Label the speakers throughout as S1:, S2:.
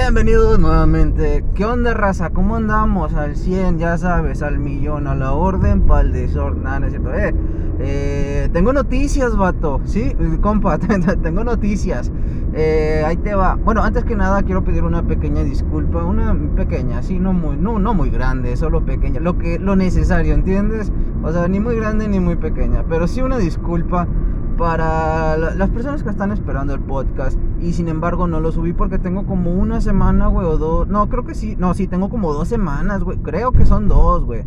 S1: Bienvenidos nuevamente. ¿Qué onda, raza? ¿Cómo andamos? Al 100, ya sabes, al millón, a la orden, pa'l desorden. Nada, no es cierto. Eh, eh, tengo noticias, vato. Sí, compa, tengo noticias. Eh, ahí te va. Bueno, antes que nada, quiero pedir una pequeña disculpa. Una pequeña, sí, no muy, no, no muy grande, solo pequeña. Lo, que, lo necesario, ¿entiendes? O sea, ni muy grande ni muy pequeña. Pero sí una disculpa para las personas que están esperando el podcast y sin embargo no lo subí porque tengo como una semana, güey, o dos. No, creo que sí. No, sí, tengo como dos semanas, güey. Creo que son dos, güey.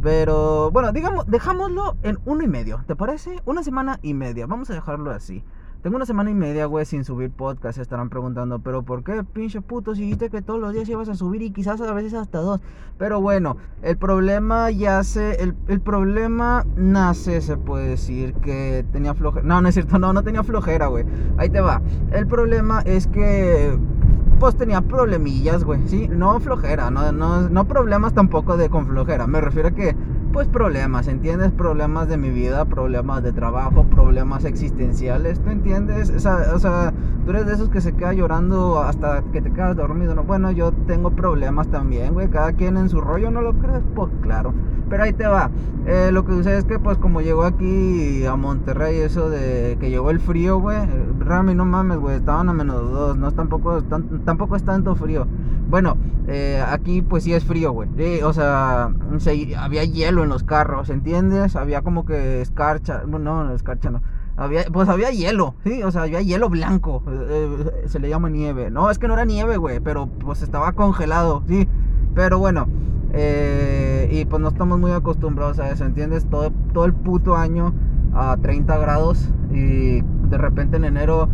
S1: Pero bueno, digamos, dejámoslo en uno y medio. ¿Te parece? Una semana y media. Vamos a dejarlo así. Tengo una semana y media, güey, sin subir podcast. Se estarán preguntando, ¿pero por qué, pinche puto? Si dijiste que todos los días ibas a subir y quizás a veces hasta dos. Pero bueno, el problema ya se. El, problema nace, se puede decir, que tenía flojera. No, no es cierto, no, no tenía flojera, güey. Ahí te va. El problema es que. Pues tenía problemillas, güey, ¿sí? No flojera, no, no, no problemas tampoco de con flojera. Me refiero a que pues problemas, ¿entiendes? Problemas de mi vida, problemas de trabajo, problemas existenciales, ¿tú entiendes? O sea, o sea, tú eres de esos que se queda llorando hasta que te quedas dormido, ¿no? Bueno, yo tengo problemas también, güey, cada quien en su rollo, ¿no lo crees? Pues claro, pero ahí te va. Eh, lo que sucede es que, pues, como llegó aquí a Monterrey, eso de que llegó el frío, güey, Rami, no mames, güey, estaban a menos dos, no tampoco, tampoco es tanto frío. Bueno, eh, aquí pues sí es frío, güey. o sea, había hielo en los carros, ¿entiendes? Había como que escarcha, no, no, escarcha no. Había, pues había hielo, sí, o sea, había hielo blanco, eh, eh, se le llama nieve. No, es que no era nieve, güey, pero pues estaba congelado, sí. Pero bueno, y pues no estamos muy acostumbrados a eso, ¿entiendes? Todo, todo el puto año a 30 grados y de repente en enero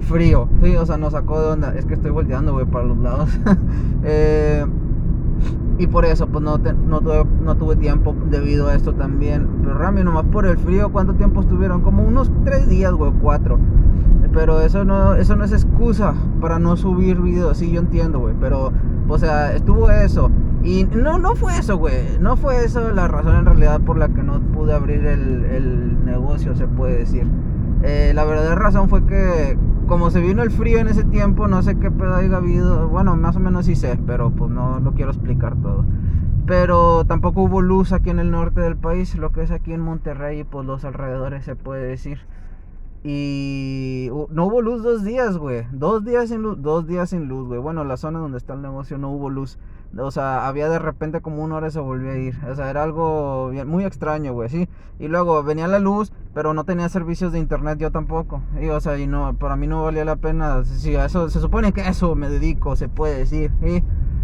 S1: frío. Sí, o sea, nos sacó de onda. Es que estoy volteando, güey, para los lados. Eh, y por eso, pues no, no, tuve, no tuve tiempo debido a esto también. Pero Rami, nomás por el frío, ¿cuánto tiempo estuvieron? Como unos tres días, güey, cuatro. Pero eso no, eso no es excusa para no subir videos. Sí, yo entiendo, güey. Pero, o sea, estuvo eso. Y no, no fue eso, güey. No fue eso la razón en realidad por la que no pude abrir el, el negocio, se puede decir. Eh, la verdadera razón fue que como se vino el frío en ese tiempo, no sé qué pedo haya habido. Bueno, más o menos sí sé, pero pues no lo quiero explicar todo. Pero tampoco hubo luz aquí en el norte del país, lo que es aquí en Monterrey y pues los alrededores se puede decir. Y no hubo luz dos días, güey. Dos días sin luz, dos días sin luz, güey. Bueno, la zona donde está el negocio no hubo luz. O sea, había de repente como una hora se volvió a ir. O sea, era algo muy extraño, güey, sí. Y luego venía la luz, pero no tenía servicios de internet yo tampoco. Y o sea, y no, para mí no valía la pena. Sí, eso, se supone que a eso me dedico, se puede decir. ¿sí?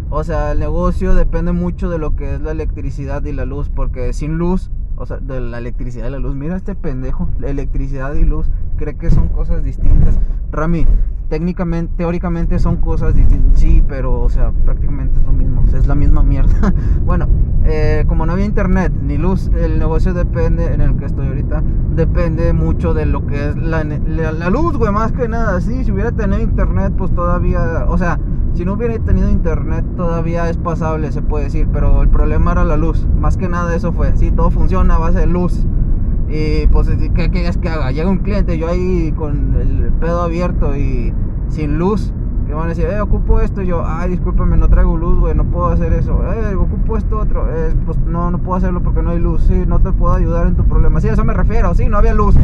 S1: O sea, el negocio depende mucho de lo que es la electricidad y la luz, porque sin luz o sea, de la electricidad y la luz. Mira este pendejo, la electricidad y luz, cree que son cosas distintas. Rami, técnicamente, teóricamente son cosas distintas, sí, pero, o sea, prácticamente es lo mismo, es la misma mierda. bueno, eh, como no había internet ni luz, el negocio depende, en el que estoy ahorita, depende mucho de lo que es la, la luz, güey, más que nada. Sí, si hubiera tenido internet, pues todavía, o sea, si no hubiera tenido internet todavía es pasable, se puede decir, pero el problema era la luz. Más que nada eso fue. Sí, todo funciona a base de luz. Y pues, ¿qué quieres que haga? Llega un cliente, yo ahí con el pedo abierto y sin luz. Que van a decir, eh, ocupo esto. yo, ay, discúlpame, no traigo luz, güey, no puedo hacer eso. Eh, ocupo esto otro. Pues no, no puedo hacerlo porque no hay luz. Sí, no te puedo ayudar en tu problema. Sí, a eso me refiero. Sí, no había luz.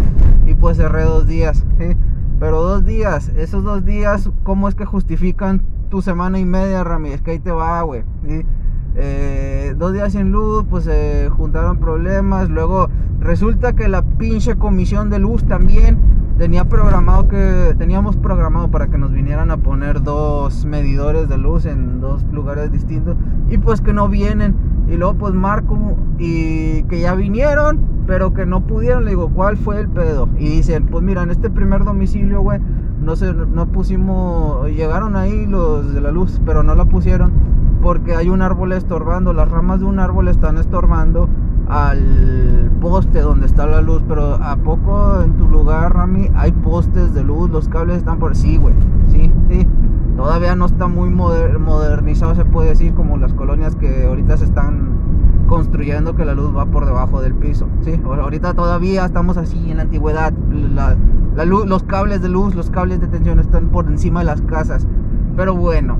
S1: Y pues cerré dos días. Pero dos días, esos dos días, ¿cómo es que justifican tu semana y media, Rami, es que ahí te va, güey. Eh, dos días sin luz, pues se juntaron problemas. Luego resulta que la pinche comisión de luz también tenía programado que teníamos programado para que nos vinieran a poner dos medidores de luz en dos lugares distintos y pues que no vienen. Y luego pues marco y que ya vinieron, pero que no pudieron. Le digo, ¿cuál fue el pedo? Y dicen, pues mira, en este primer domicilio, güey no sé, no pusimos, llegaron ahí los de la luz, pero no la pusieron porque hay un árbol estorbando, las ramas de un árbol están estorbando al poste donde está la luz, pero a poco en tu lugar, Rami, hay postes de luz, los cables están por sí, güey, sí. Todavía no está muy modernizado, se puede decir, como las colonias que ahorita se están construyendo que la luz va por debajo del piso. Sí, ahorita todavía estamos así en la antigüedad. La, luz, los cables de luz, los cables de tensión están por encima de las casas. Pero bueno,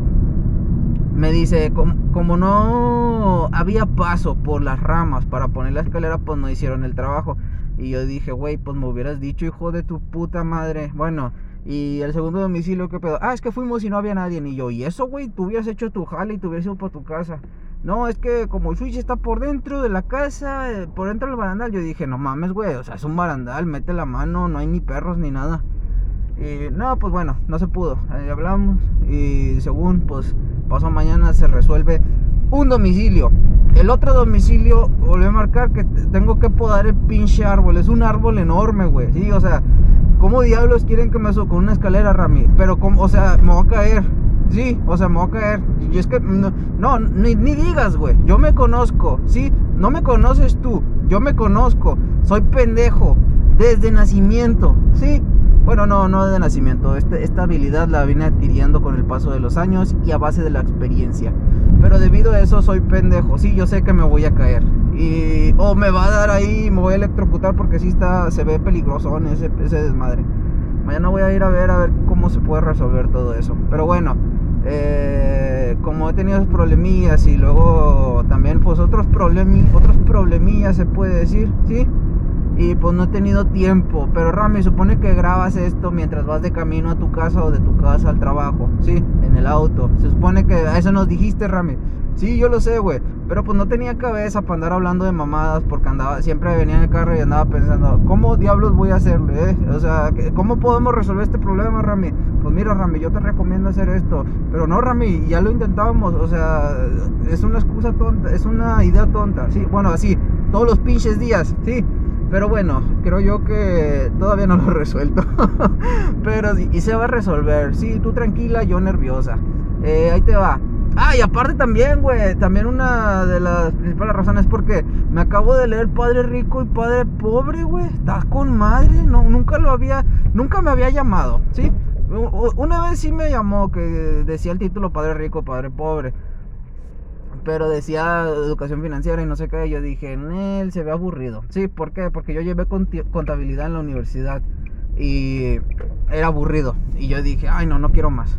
S1: me dice, como, no había paso por las ramas para poner la escalera, pues no hicieron el trabajo. Y yo dije, güey, pues me hubieras dicho, hijo de tu puta madre. Bueno, y el segundo domicilio, ¿qué pedo? Ah, es que fuimos y no había nadie. Y yo, ¿y eso, güey? Tú hubieras hecho tu jale y te hubieras ido por tu casa. No, es que como el switch está por dentro de la casa, eh, por dentro del barandal. Yo dije, no mames, güey, o sea, es un barandal, mete la mano, no hay ni perros ni nada. Y no, pues bueno, no se pudo. Ahí hablamos y según, pues pasó mañana se resuelve un domicilio. El otro domicilio, volví a marcar que tengo que podar el pinche árbol. Es un árbol enorme, güey. Sí, o sea, ¿cómo diablos quieren que me suba con una escalera, Rami? Pero, como, o sea, me voy a caer. Sí, o sea, me voy a caer. Y es que, no, ni, ni digas, güey. Yo me conozco, ¿sí? No me conoces tú. Yo me conozco. Soy pendejo. Desde nacimiento, ¿sí? Bueno, no, no de nacimiento. Este, esta habilidad la vine adquiriendo con el paso de los años y a base de la experiencia. Pero debido a eso soy pendejo. Sí, yo sé que me voy a caer. Y. O me va a dar ahí, me voy a electrocutar porque sí está. Se ve peligroso ese, ese desmadre. Mañana voy a ir a ver a ver cómo se puede resolver todo eso. Pero bueno. Eh, como he tenido problemillas y luego también pues otros, problemi, otros problemillas se puede decir, ¿sí? Y pues no he tenido tiempo. Pero Rami, supone que grabas esto mientras vas de camino a tu casa o de tu casa al trabajo, ¿sí? En el auto. Se supone que a eso nos dijiste, Rami. Sí, yo lo sé, güey. Pero pues no tenía cabeza para andar hablando de mamadas porque andaba, siempre venía en el carro y andaba pensando, ¿cómo diablos voy a hacerle? Eh? O sea, ¿cómo podemos resolver este problema, Rami? Pues mira, Rami, yo te recomiendo hacer esto. Pero no, Rami, ya lo intentábamos. O sea, es una excusa tonta, es una idea tonta. Sí, bueno, así, todos los pinches días, sí. Pero bueno, creo yo que todavía no lo he resuelto. Pero y se va a resolver. Sí, tú tranquila, yo nerviosa. Eh, ahí te va. Ah, y aparte también, güey, también una de las principales razones es porque me acabo de leer Padre Rico y Padre Pobre, güey. Está con madre, no, nunca lo había, nunca me había llamado, ¿sí? Una vez sí me llamó que decía el título Padre Rico, Padre Pobre pero decía educación financiera y no sé qué. Yo dije, él se ve aburrido. Sí, ¿por qué? Porque yo llevé contabilidad en la universidad y era aburrido. Y yo dije, ay, no, no quiero más.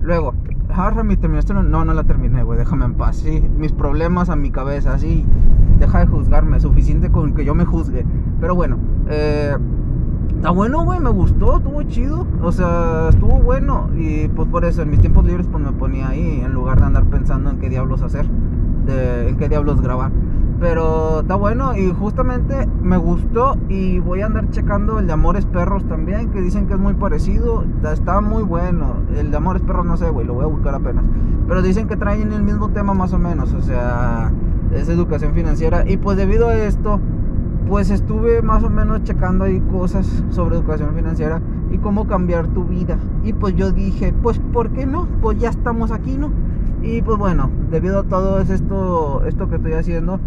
S1: Luego, ah, Rami, ¿terminaste? No, no la terminé, güey, déjame en paz. Sí, mis problemas a mi cabeza, sí, deja de juzgarme, suficiente con que yo me juzgue. Pero bueno, eh Está bueno, güey, me gustó, estuvo chido. O sea, estuvo bueno. Y pues por eso, en mis tiempos libres, pues me ponía ahí en lugar de andar pensando en qué diablos hacer, de, en qué diablos grabar. Pero está bueno y justamente me gustó y voy a andar checando el de Amores Perros también, que dicen que es muy parecido. Está muy bueno. El de Amores Perros no sé, güey, lo voy a buscar apenas. Pero dicen que traen el mismo tema más o menos, o sea, es educación financiera. Y pues debido a esto pues estuve más o menos checando ahí cosas sobre educación financiera y cómo cambiar tu vida. Y pues yo dije, pues ¿por qué no? Pues ya estamos aquí, ¿no? Y pues bueno, debido a todo esto, esto que estoy haciendo,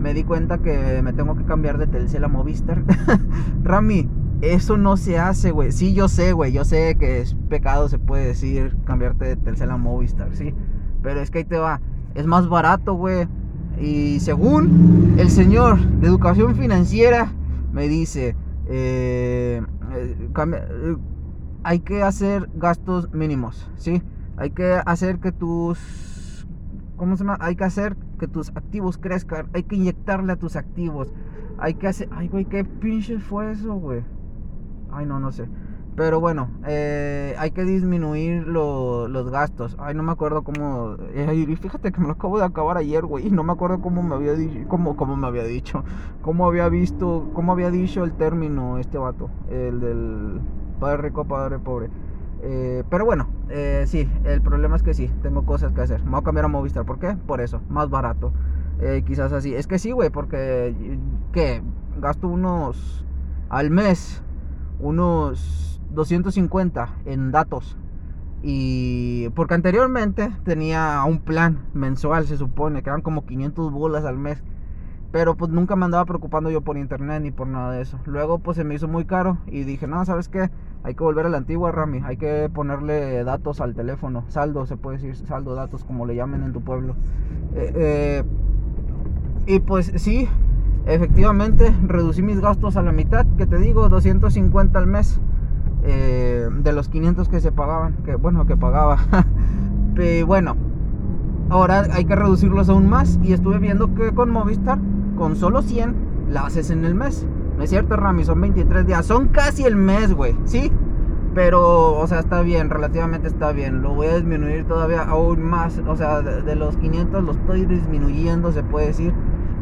S1: me di cuenta que me tengo que cambiar de Telcel a Movistar. Rami, eso no se hace, güey. Sí, yo sé, güey. Yo sé que es pecado, se puede decir, cambiarte de Telcel a Movistar, sí. Pero es que ahí te va. Es más barato, güey. Y según el señor de educación financiera, me dice, eh, eh, eh, hay que hacer gastos mínimos, ¿sí? Hay que hacer que tus... ¿Cómo se llama? Hay que hacer que tus activos crezcan. Hay que inyectarle a tus activos. Hay que hacer... Ay, güey, ¿qué pinches fue eso, güey? Ay, no, no sé. Pero bueno, eh, hay que disminuir los gastos. Ay, no me acuerdo cómo. Eh, fíjate que me lo acabo de acabar ayer, güey. No me acuerdo cómo me había dicho. Cómo, cómo me había dicho. Cómo había visto. Cómo había dicho el término este vato. El del padre rico, padre pobre. Eh, pero bueno, eh, sí, el problema es que sí, tengo cosas que hacer. Me voy a cambiar a Movistar. ¿Por qué? Por eso, más barato. quizás así. Es que sí, güey, porque. ¿Qué? Gasto unos. Al mes. Unos 250 en datos. Y porque anteriormente tenía un plan mensual, se supone, que eran como 500 bolas al mes. Pero pues nunca me andaba preocupando yo por internet ni por nada de eso. Luego pues se me hizo muy caro y dije, no, ¿sabes qué? Hay que volver a la antigua, Rami. Hay que ponerle datos al teléfono. Saldo, se puede decir, saldo, datos, como le llamen en tu pueblo. Eh, eh, y pues sí, efectivamente reducí mis gastos a la mitad, que te digo, 250 al mes. Eh, de los 500 que se pagaban, que bueno, que pagaba. Pero bueno, ahora hay que reducirlos aún más. Y estuve viendo que con Movistar, con solo 100, la haces en el mes. No es cierto, Rami, son 23 días. Son casi el mes, güey. ¿Sí? Pero, o sea, está bien, relativamente está bien. Lo voy a disminuir todavía aún más. O sea, de, los 500 lo estoy disminuyendo, se puede decir,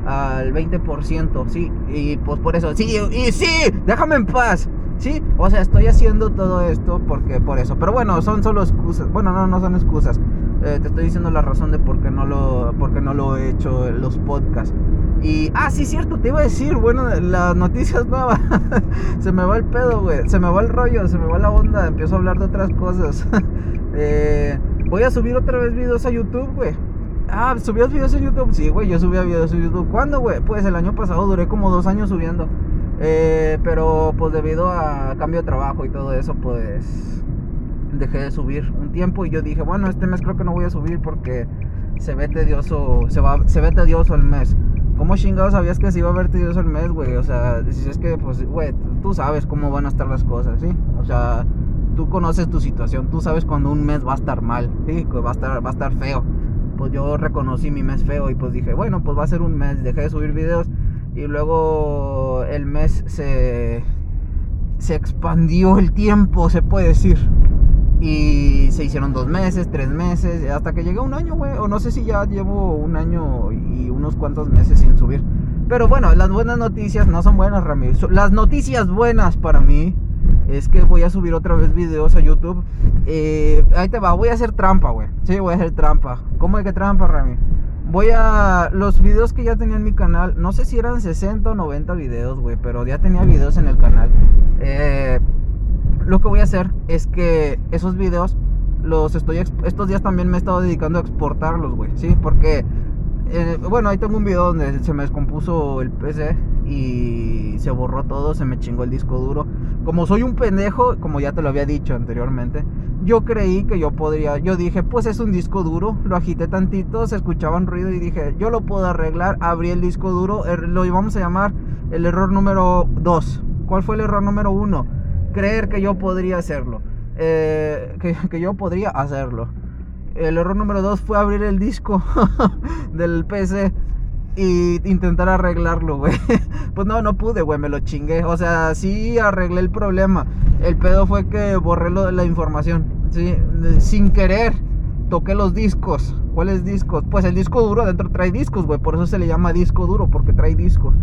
S1: al 20%, ¿sí? Y pues por eso, sí, y sí, déjame en paz. Sí, o sea, estoy haciendo todo esto porque por eso. Pero bueno, son solo excusas. Bueno, no, no son excusas. Eh, te estoy diciendo la razón de por qué no lo, por qué no lo he hecho en los podcasts. Y, ah, sí, cierto, te iba a decir, bueno, las noticias nuevas. se me va el pedo, güey. Se me va el rollo, se me va la onda. Empiezo a hablar de otras cosas. eh, voy a subir otra vez videos a YouTube, güey. Ah, ¿subías videos en YouTube? Sí, güey, yo subía videos en YouTube. ¿Cuándo, güey? Pues el año pasado duré como dos años subiendo. Eh, pero pues debido a cambio de trabajo y todo eso, pues dejé de subir un tiempo y yo dije, bueno, este mes creo que no voy a subir porque se ve tedioso, se va, se ve tedioso el mes. ¿Cómo chingados sabías que se iba a ver tedioso el mes, güey? O sea, si es que, pues, güey, tú sabes cómo van a estar las cosas, ¿sí? O sea, tú conoces tu situación, tú sabes cuando un mes va a estar mal, ¿sí? Va a estar, va a estar feo. Pues yo reconocí mi mes feo y pues dije, bueno, pues va a ser un mes, dejé de subir videos y luego el mes se, se expandió el tiempo, se puede decir. Y se hicieron dos meses, tres meses, hasta que llegué a un año, güey. O no sé si ya llevo un año y unos cuantos meses sin subir. Pero bueno, las buenas noticias no son buenas, Ramiro. Las noticias buenas para mí es que voy a subir otra vez videos a YouTube. Eh, ahí te va, voy a hacer trampa, güey. Sí, voy a hacer trampa. ¿Cómo es que trampa, Rami? Voy a. Los videos que ya tenía en mi canal, no sé si eran 60 o 90 videos, güey, pero ya tenía videos en el canal. Eh lo que voy a hacer es que esos videos los estoy estos días también me he estado dedicando a exportarlos, güey, ¿sí? Porque eh, bueno, ahí tengo un video donde se me descompuso el PC y se borró todo, se me chingó el disco duro. Como soy un pendejo, como ya te lo había dicho anteriormente, yo creí que yo podría, yo dije, pues es un disco duro, lo agité tantito, se escuchaba un ruido y dije, yo lo puedo arreglar, abrí el disco duro, er, lo íbamos a llamar el error número 2. ¿Cuál fue el error número 1? creer que yo podría hacerlo. Eh, que, yo podría hacerlo. El error número dos fue abrir el disco del PC y intentar arreglarlo, güey. Pues no, no pude, güey, me lo chingué. O sea, sí arreglé el problema. El pedo fue que borré de la información. ¿sí? Sin querer, toqué los discos. ¿Cuáles discos? Pues el disco duro dentro trae discos, güey. Por eso se le llama disco duro, porque trae discos.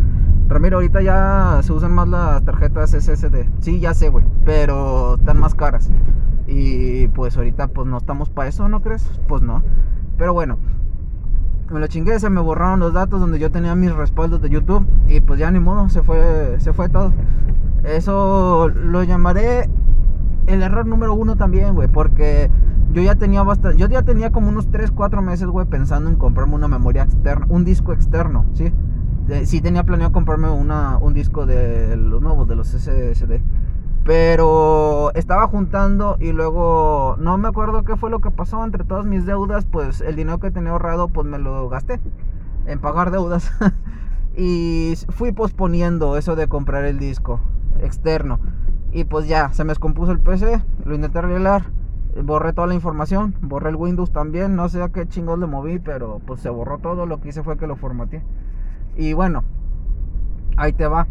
S1: Ramiro, ahorita ya se usan más las tarjetas SSD. Sí, ya sé, güey. Pero están más caras. Y pues ahorita pues no estamos para eso, ¿no crees? Pues no. Pero bueno. Me lo chingué, se me borraron los datos donde yo tenía mis respaldos de YouTube. Y pues ya ni modo, se fue, se fue todo. Eso lo llamaré el error número uno también, güey. Porque yo ya tenía bastante. Yo ya tenía como unos 3, 4 meses, güey, pensando en comprarme una memoria externa. Un disco externo, ¿sí? sí tenía planeado comprarme una, un disco de los nuevos, de los SSD. Pero estaba juntando y luego no me acuerdo qué fue lo que pasó entre todas mis deudas. Pues el dinero que tenía ahorrado, pues me lo gasté en pagar deudas. y fui posponiendo eso de comprar el disco externo. Y pues ya, se me descompuso el PC, lo intenté arreglar, borré toda la información, borré el Windows también, no sé a qué chingos le moví, pero pues se borró todo, lo que hice fue que lo formateé. Y bueno, ahí te va.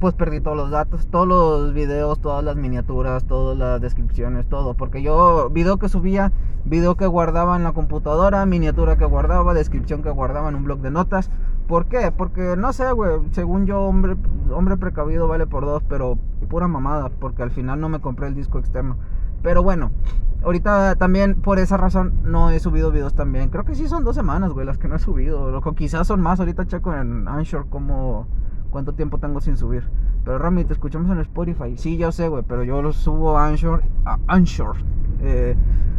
S1: Pues perdí todos los datos, todos los videos, todas las miniaturas, todas las descripciones, todo. Porque yo, video que subía, video que guardaba en la computadora, miniatura que guardaba, descripción que guardaba en un blog de notas. ¿Por qué? Porque no sé, güey. Según yo, hombre, hombre precavido vale por dos, pero pura mamada. Porque al final no me compré el disco externo. Pero bueno, ahorita también por esa razón no he subido videos también. Creo que sí son dos semanas, güey, las que no he subido. Loco, quizás son más. Ahorita checo en Anchor como cuánto tiempo tengo sin subir. Pero Rami, te escuchamos en Spotify. Sí, ya sé, güey, pero yo lo subo a Anchor. Eh,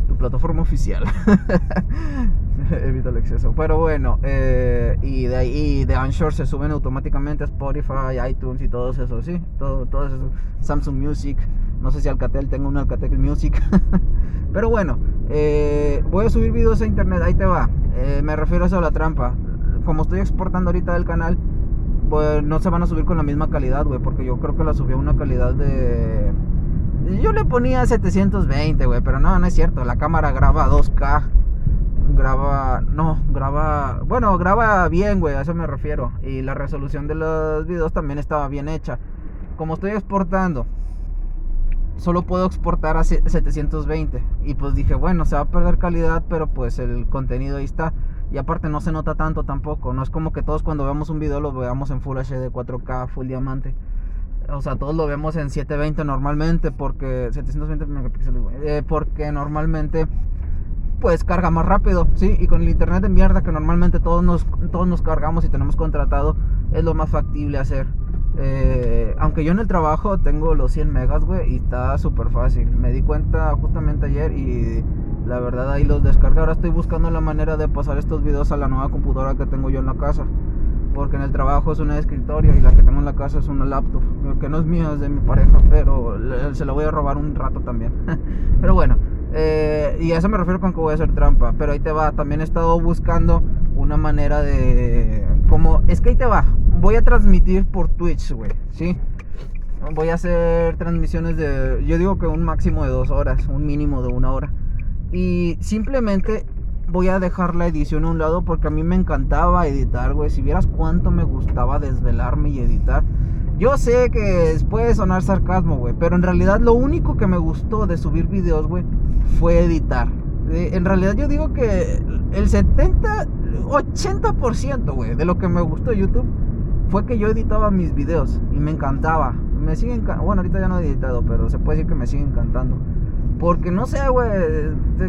S1: tu plataforma oficial. Evita el exceso. Pero bueno, eh, y de ahí de Anchor se suben automáticamente a Spotify, iTunes y todo eso, sí. Todo, eso. Samsung Music. No sé si Alcatel tengo un Alcatel Music. Pero bueno, eh, voy a subir videos a internet, ahí te va. Me refiero a eso a la trampa. Como estoy exportando ahorita del canal, pues no se van a subir con la misma calidad, güey. Porque yo creo que la subí a una calidad de... Yo le ponía 720, güey, pero no, no es cierto. La cámara graba 2K. graba, no, graba, bueno, graba bien, güey, a eso me refiero. Y la resolución de los videos también estaba bien hecha. Como estoy exportando, solo puedo exportar a 720. Y pues dije, bueno, se va a perder calidad, pero pues el contenido ahí está. Y aparte no se nota tanto tampoco. No es como que todos cuando vemos un video lo veamos en Full HD 4K, Full Diamante. O sea, todos lo vemos en 720 normalmente porque 720 megapíxeles, eh, porque normalmente pues carga más rápido, ¿sí? Y con el internet de mierda que normalmente todos nos, todos nos cargamos y tenemos contratado, es lo más factible hacer. Eh, aunque yo en el trabajo tengo los 100 megas, güey, y está súper fácil. Me di cuenta justamente ayer y la verdad ahí los descargué. Ahora estoy buscando la manera de pasar estos videos a la nueva computadora que tengo yo en la casa. Porque en el trabajo es un escritorio y la que tengo en la casa es una laptop. Que no es mía, es de mi pareja, pero se la voy a robar un rato también. pero bueno, eh, y a eso me refiero con que voy a hacer trampa. Pero ahí te va, también he estado buscando una manera de... Como, es que ahí te va, voy a transmitir por Twitch, güey, ¿sí? Voy a hacer transmisiones de, yo digo que un máximo de dos horas, un mínimo de una hora. Y simplemente voy a dejar la edición a un lado porque a mí me encantaba editar, güey. Si vieras cuánto me gustaba desvelarme y editar. Yo sé que puede sonar sarcasmo, güey, pero en realidad lo único que me gustó de subir videos, güey, fue editar. Eh, en realidad yo digo que el 70, 80%, güey, de lo que me gustó YouTube fue que yo editaba mis videos y me encantaba. Me siguen, bueno, ahorita ya no he editado, pero se puede decir que me sigue encantando. Porque no sé, güey,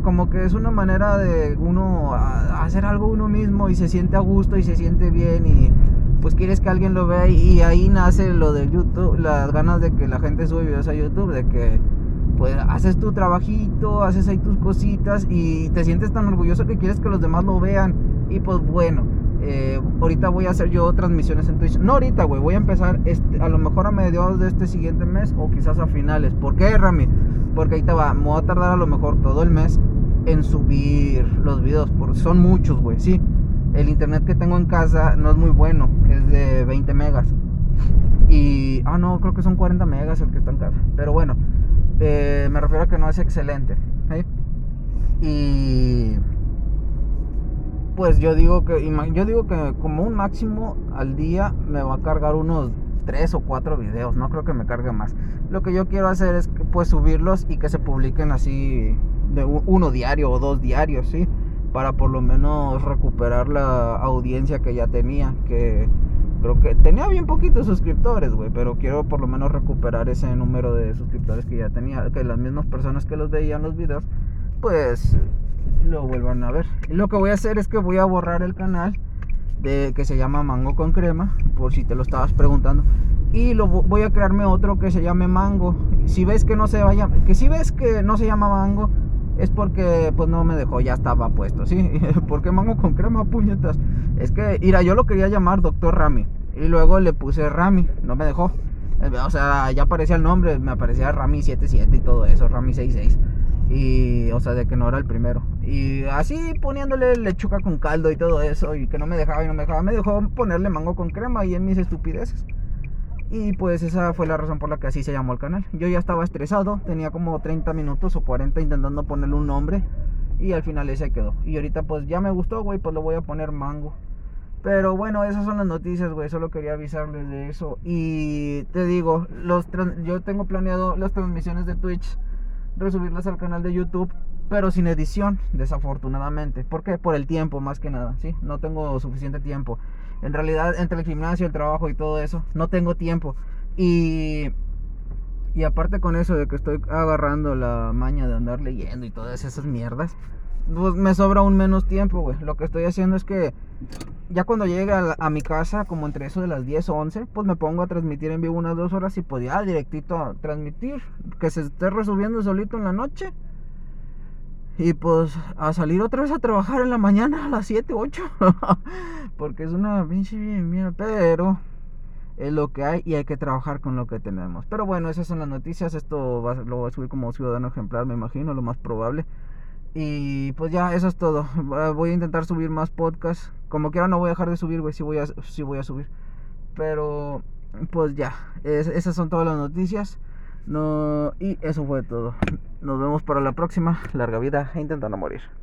S1: como que es una manera de uno hacer algo uno mismo y se siente a gusto y se siente bien y pues quieres que alguien lo vea y ahí nace lo de YouTube, las ganas de que la gente sube videos a YouTube, de que pues haces tu trabajito, haces ahí tus cositas y te sientes tan orgulloso que quieres que los demás lo vean. Y pues bueno, eh, ahorita voy a hacer yo transmisiones en Twitch. No ahorita, güey, voy a empezar este, a lo mejor a mediados de este siguiente mes o quizás a finales. ¿Por qué, Rami? Porque ahí te va, me voy a tardar a lo mejor todo el mes en subir los videos, porque son muchos, güey, sí el internet que tengo en casa no es muy bueno, es de 20 megas. Y, ah, no, creo que son 40 megas el que está en casa. Pero bueno, eh, me refiero a que no es excelente. Y, pues yo digo que, yo digo que como un máximo al día me va a cargar unos 3 o 4 videos, no creo que me cargue más. Lo que yo quiero hacer es pues subirlos y que se publiquen así de uno diario o dos diarios, ¿sí? para por lo menos recuperar la audiencia que ya tenía, que creo que tenía bien poquitos suscriptores, güey, pero quiero por lo menos recuperar ese número de suscriptores que ya tenía, que las mismas personas que los veían los videos, pues lo vuelvan a ver. Lo que voy a hacer es que voy a borrar el canal de que se llama Mango con crema, por si te lo estabas preguntando, y lo voy a crearme otro que se llame Mango. Si ves que no se vaya, que si ves que no se llama Mango, es porque pues no me dejó, ya estaba puesto, ¿sí? ¿Por qué mango con crema, puñetas? Es que, mira, yo lo quería llamar Doctor Rami y luego le puse Rami, no me dejó. Eh, o sea, ya aparecía el nombre, me aparecía Rami 77 y todo eso, Rami 66. Y, o sea, de que no era el primero. Y así poniéndole lechuga con caldo y todo eso, y que no me dejaba y no me dejaba, me dejó ponerle mango con crema y en mis estupideces. Y pues esa fue la razón por la que así se llamó el canal. Yo ya estaba estresado, tenía como 30 minutos o 40 intentando ponerle un nombre. Y al final ese quedó. Y ahorita pues ya me gustó, güey, pues lo voy a poner mango. Pero bueno, esas son las noticias, güey. Solo quería avisarles de eso. Y te digo, los yo tengo planeado las transmisiones de Twitch, resubirlas al canal de YouTube, pero sin edición, desafortunadamente. ¿Por qué? Por el tiempo, más que nada, ¿sí? No tengo suficiente tiempo. En realidad, entre el gimnasio, el trabajo y todo eso, no tengo tiempo. Y, y aparte con eso de que estoy agarrando la maña de andar leyendo y todas esas mierdas, pues me sobra un menos tiempo, güey. Lo que estoy haciendo es que ya cuando llegue a, mi casa, como entre eso de las 10 o 11, pues me pongo a transmitir en vivo unas dos horas y pues ya directito transmitir. Que se esté resubiendo solito en la noche. Y pues a salir otra vez a trabajar en la mañana a las 7, 8. Porque es una pinche mira, pero es lo que hay y hay que trabajar con lo que tenemos. Pero bueno, esas son las noticias. Esto lo voy a subir como ciudadano ejemplar, me imagino, lo más probable. Y pues ya, eso es todo. Voy a intentar subir más podcasts. Como quiera no voy a dejar de subir, güey, si voy a, si voy a subir. Pero pues ya, esas son todas las noticias. No, y eso fue todo. Nos vemos para la próxima. Larga vida e intentando morir.